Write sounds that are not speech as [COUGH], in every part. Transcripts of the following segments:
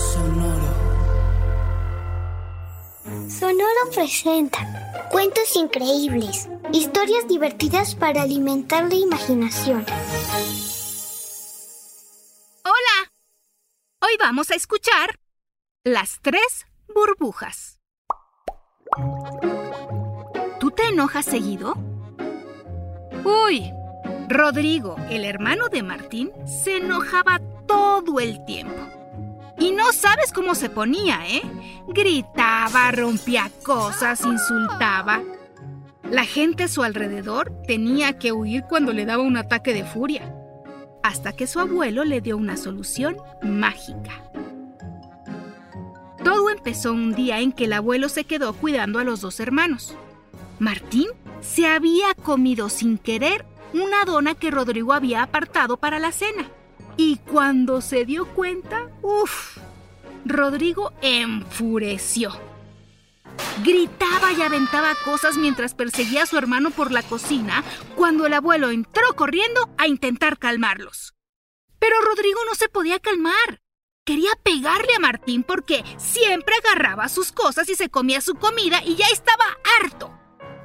Sonoro. Sonoro presenta cuentos increíbles, historias divertidas para alimentar la imaginación. Hola. Hoy vamos a escuchar Las tres burbujas. ¿Tú te enojas seguido? Uy, Rodrigo, el hermano de Martín, se enojaba todo el tiempo. Y no sabes cómo se ponía, ¿eh? Gritaba, rompía cosas, insultaba. La gente a su alrededor tenía que huir cuando le daba un ataque de furia, hasta que su abuelo le dio una solución mágica. Todo empezó un día en que el abuelo se quedó cuidando a los dos hermanos. Martín se había comido sin querer una dona que Rodrigo había apartado para la cena. Y cuando se dio cuenta, uff, Rodrigo enfureció. Gritaba y aventaba cosas mientras perseguía a su hermano por la cocina cuando el abuelo entró corriendo a intentar calmarlos. Pero Rodrigo no se podía calmar. Quería pegarle a Martín porque siempre agarraba sus cosas y se comía su comida y ya estaba harto.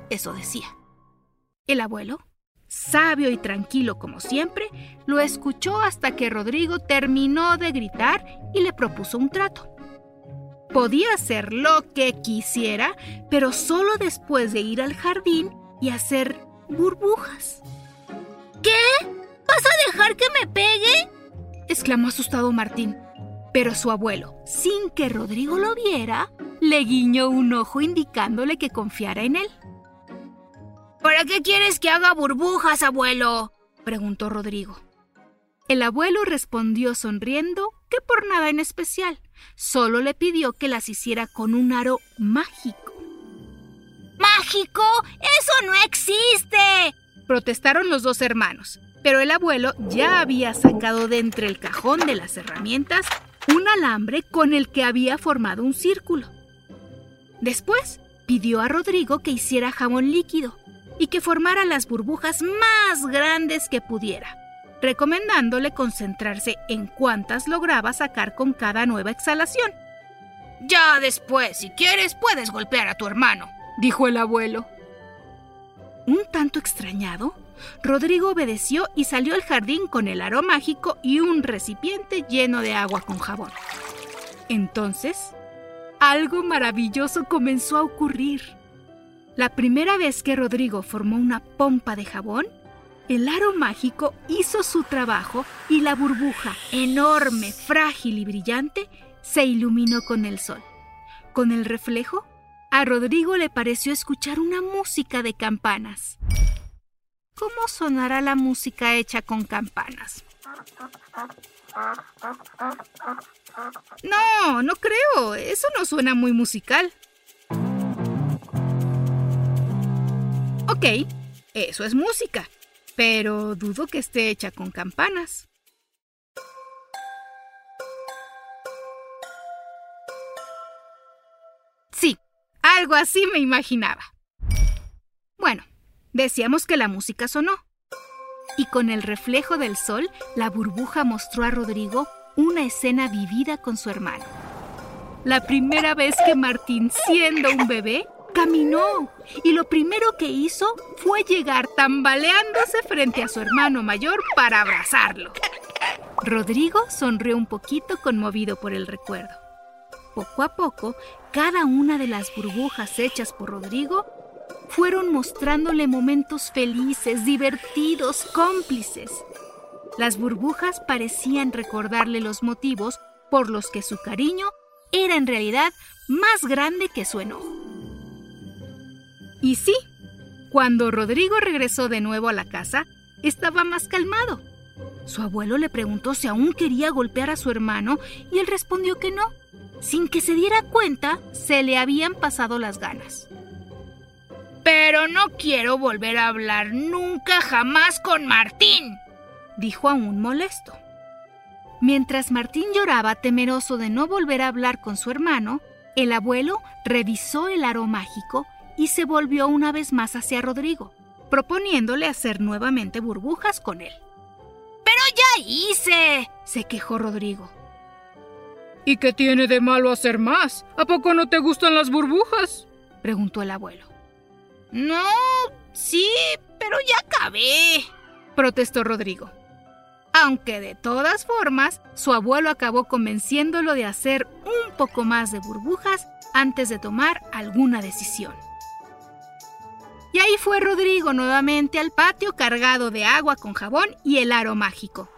Eso decía. El abuelo sabio y tranquilo como siempre, lo escuchó hasta que Rodrigo terminó de gritar y le propuso un trato. Podía hacer lo que quisiera, pero solo después de ir al jardín y hacer burbujas. ¿Qué? ¿Vas a dejar que me pegue? exclamó asustado Martín. Pero su abuelo, sin que Rodrigo lo viera, le guiñó un ojo indicándole que confiara en él. ¿Para qué quieres que haga burbujas, abuelo? preguntó Rodrigo. El abuelo respondió sonriendo que por nada en especial, solo le pidió que las hiciera con un aro mágico. ¿Mágico? ¡Eso no existe! protestaron los dos hermanos, pero el abuelo ya había sacado de entre el cajón de las herramientas un alambre con el que había formado un círculo. Después pidió a Rodrigo que hiciera jabón líquido y que formara las burbujas más grandes que pudiera, recomendándole concentrarse en cuántas lograba sacar con cada nueva exhalación. Ya después, si quieres, puedes golpear a tu hermano, dijo el abuelo. Un tanto extrañado, Rodrigo obedeció y salió al jardín con el aro mágico y un recipiente lleno de agua con jabón. Entonces, algo maravilloso comenzó a ocurrir. La primera vez que Rodrigo formó una pompa de jabón, el aro mágico hizo su trabajo y la burbuja, enorme, frágil y brillante, se iluminó con el sol. Con el reflejo, a Rodrigo le pareció escuchar una música de campanas. ¿Cómo sonará la música hecha con campanas? No, no creo. Eso no suena muy musical. Ok, eso es música, pero dudo que esté hecha con campanas. Sí, algo así me imaginaba. Bueno, decíamos que la música sonó. Y con el reflejo del sol, la burbuja mostró a Rodrigo una escena vivida con su hermano. La primera vez que Martín, siendo un bebé, caminó y lo primero que hizo fue llegar tambaleándose frente a su hermano mayor para abrazarlo. Rodrigo sonrió un poquito conmovido por el recuerdo. Poco a poco, cada una de las burbujas hechas por Rodrigo fueron mostrándole momentos felices, divertidos, cómplices. Las burbujas parecían recordarle los motivos por los que su cariño era en realidad más grande que su enojo. Y sí, cuando Rodrigo regresó de nuevo a la casa, estaba más calmado. Su abuelo le preguntó si aún quería golpear a su hermano y él respondió que no. Sin que se diera cuenta, se le habían pasado las ganas. Pero no quiero volver a hablar nunca jamás con Martín, dijo aún molesto. Mientras Martín lloraba temeroso de no volver a hablar con su hermano, el abuelo revisó el aro mágico y se volvió una vez más hacia Rodrigo, proponiéndole hacer nuevamente burbujas con él. Pero ya hice, se quejó Rodrigo. ¿Y qué tiene de malo hacer más? ¿A poco no te gustan las burbujas? preguntó el abuelo. No, sí, pero ya acabé, protestó Rodrigo. Aunque de todas formas, su abuelo acabó convenciéndolo de hacer un poco más de burbujas antes de tomar alguna decisión. Y ahí fue Rodrigo nuevamente al patio cargado de agua con jabón y el aro mágico.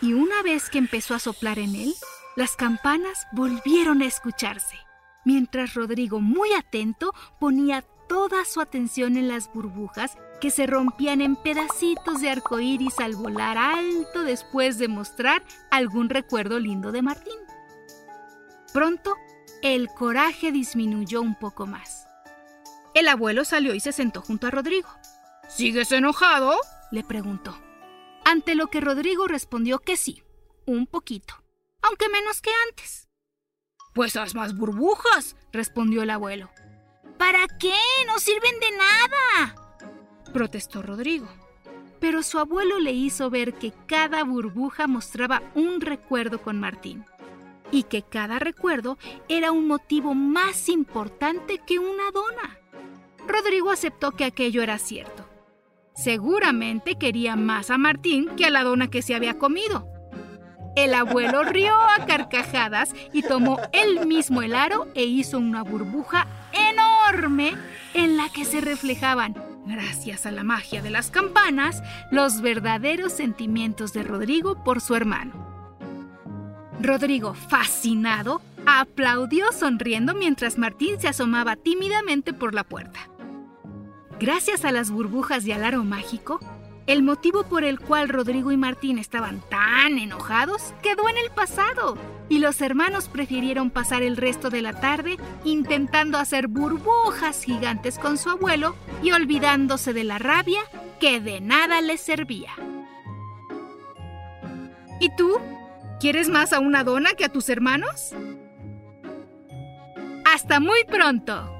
Y una vez que empezó a soplar en él, las campanas volvieron a escucharse, mientras Rodrigo, muy atento, ponía toda su atención en las burbujas que se rompían en pedacitos de arcoíris al volar alto después de mostrar algún recuerdo lindo de Martín. Pronto, el coraje disminuyó un poco más. El abuelo salió y se sentó junto a Rodrigo. ¿Sigues enojado? le preguntó. Ante lo que Rodrigo respondió que sí, un poquito, aunque menos que antes. Pues haz más burbujas, respondió el abuelo. ¿Para qué? No sirven de nada protestó Rodrigo. Pero su abuelo le hizo ver que cada burbuja mostraba un recuerdo con Martín y que cada recuerdo era un motivo más importante que una dona. Rodrigo aceptó que aquello era cierto. Seguramente quería más a Martín que a la dona que se había comido. El abuelo [LAUGHS] rió a carcajadas y tomó él mismo el aro e hizo una burbuja enorme en la que se reflejaban gracias a la magia de las campanas, los verdaderos sentimientos de Rodrigo por su hermano. Rodrigo, fascinado, aplaudió sonriendo mientras Martín se asomaba tímidamente por la puerta. Gracias a las burbujas y al aro mágico, el motivo por el cual Rodrigo y Martín estaban tan enojados quedó en el pasado y los hermanos prefirieron pasar el resto de la tarde intentando hacer burbujas gigantes con su abuelo y olvidándose de la rabia que de nada les servía. ¿Y tú? ¿Quieres más a una dona que a tus hermanos? Hasta muy pronto.